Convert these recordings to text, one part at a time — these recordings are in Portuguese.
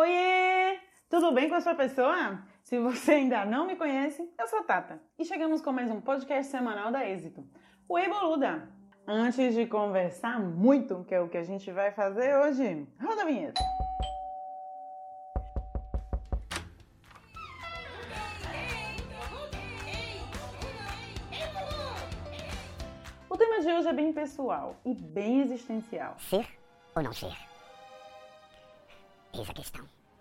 Oiê! Tudo bem com a sua pessoa? Se você ainda não me conhece, eu sou Tata e chegamos com mais um podcast semanal da Êxito, o Ei Boluda. Antes de conversar muito, que é o que a gente vai fazer hoje, roda a vinheta. O tema de hoje é bem pessoal e bem existencial. Ser ou não ser?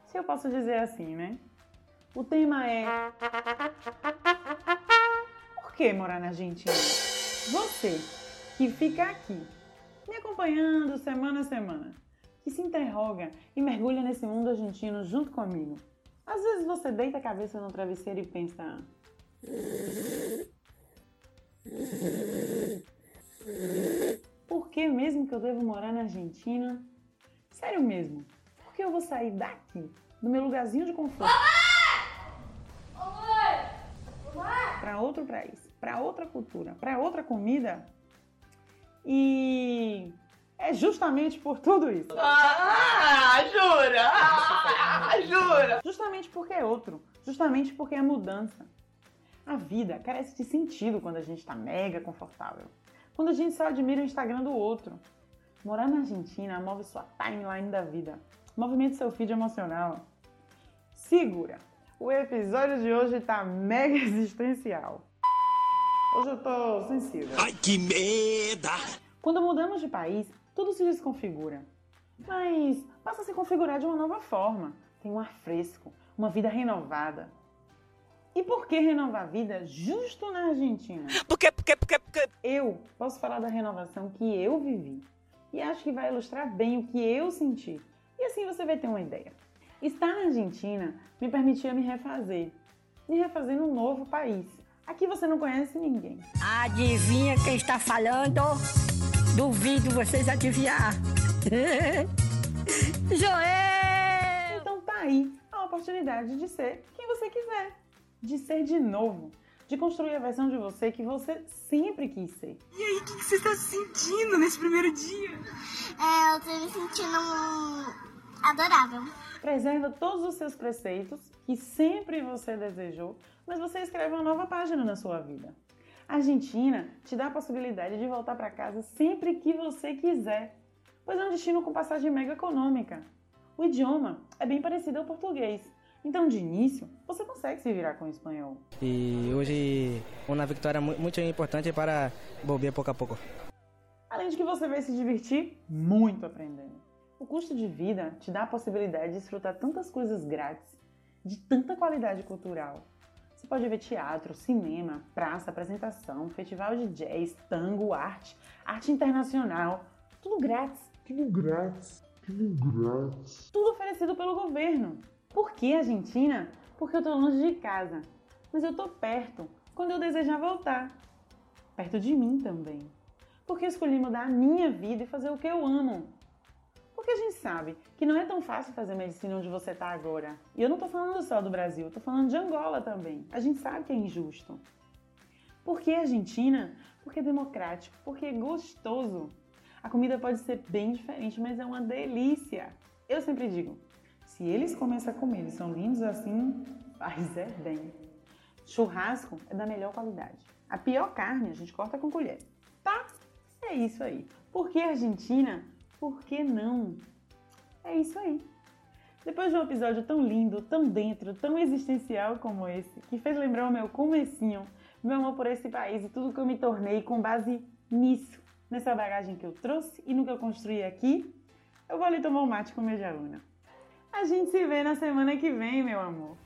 Se eu posso dizer assim, né? O tema é. Por que morar na Argentina? Você que fica aqui, me acompanhando semana a semana, que se interroga e mergulha nesse mundo argentino junto comigo. Às vezes você deita a cabeça no travesseiro e pensa. Por que mesmo que eu devo morar na Argentina? Sério mesmo, que eu vou sair daqui, do meu lugarzinho de conforto? Para outro país, para outra cultura, para outra comida? E é justamente por tudo isso. Ah, jura? Ah, jura? Justamente porque é outro. Justamente porque é mudança. A vida carece de sentido quando a gente está mega confortável. Quando a gente só admira o Instagram do outro. Morar na Argentina move sua timeline da vida. Movimenta seu feed emocional. Segura! O episódio de hoje tá mega existencial. Hoje eu tô sensível. Ai, que merda! Quando mudamos de país, tudo se desconfigura. Mas passa a se configurar de uma nova forma. Tem um ar fresco, uma vida renovada. E por que renovar a vida justo na Argentina? Por quê? Por quê? Por quê? Por quê? Eu posso falar da renovação que eu vivi. E acho que vai ilustrar bem o que eu senti. E assim você vai ter uma ideia. Estar na Argentina me permitia me refazer. Me refazer num novo país. Aqui você não conhece ninguém. Adivinha quem está falando? Duvido vocês adivinhar. Joel! Então tá aí a oportunidade de ser quem você quiser. De ser de novo. De construir a versão de você que você sempre quis ser. E aí, o que, que você está sentindo nesse primeiro dia? É, eu tô me sentindo adorável. Preserva todos os seus preceitos que sempre você desejou, mas você escreve uma nova página na sua vida. A Argentina te dá a possibilidade de voltar para casa sempre que você quiser, pois é um destino com passagem mega econômica. O idioma é bem parecido ao português, então de início você consegue se virar com o espanhol. E hoje uma vitória mu- muito importante para volver pouco a pouco. Além de que você vai se divertir muito aprendendo. O custo de vida te dá a possibilidade de desfrutar tantas coisas grátis, de tanta qualidade cultural. Você pode ver teatro, cinema, praça, apresentação, festival de jazz, tango, arte, arte internacional, tudo grátis. Tudo grátis. Tudo grátis. Tudo oferecido pelo governo. Por que Argentina? Porque eu tô longe de casa. Mas eu tô perto quando eu desejar voltar. Perto de mim também. Porque eu escolhi mudar a minha vida e fazer o que eu amo. Porque a gente sabe que não é tão fácil fazer medicina onde você tá agora. E eu não tô falando só do Brasil, tô falando de Angola também. A gente sabe que é injusto. Por que Argentina? Porque é democrático, porque é gostoso. A comida pode ser bem diferente, mas é uma delícia. Eu sempre digo, se eles começam a comer, eles são lindos assim, faz é bem. Churrasco é da melhor qualidade. A pior carne a gente corta com colher. Tá? É isso aí. Por que Argentina? Por que não? É isso aí. Depois de um episódio tão lindo, tão dentro, tão existencial como esse, que fez lembrar o meu comecinho, meu amor por esse país e tudo que eu me tornei com base nisso, nessa bagagem que eu trouxe e no que eu construí aqui, eu vou ali tomar um mate com meu Jauna. A gente se vê na semana que vem, meu amor.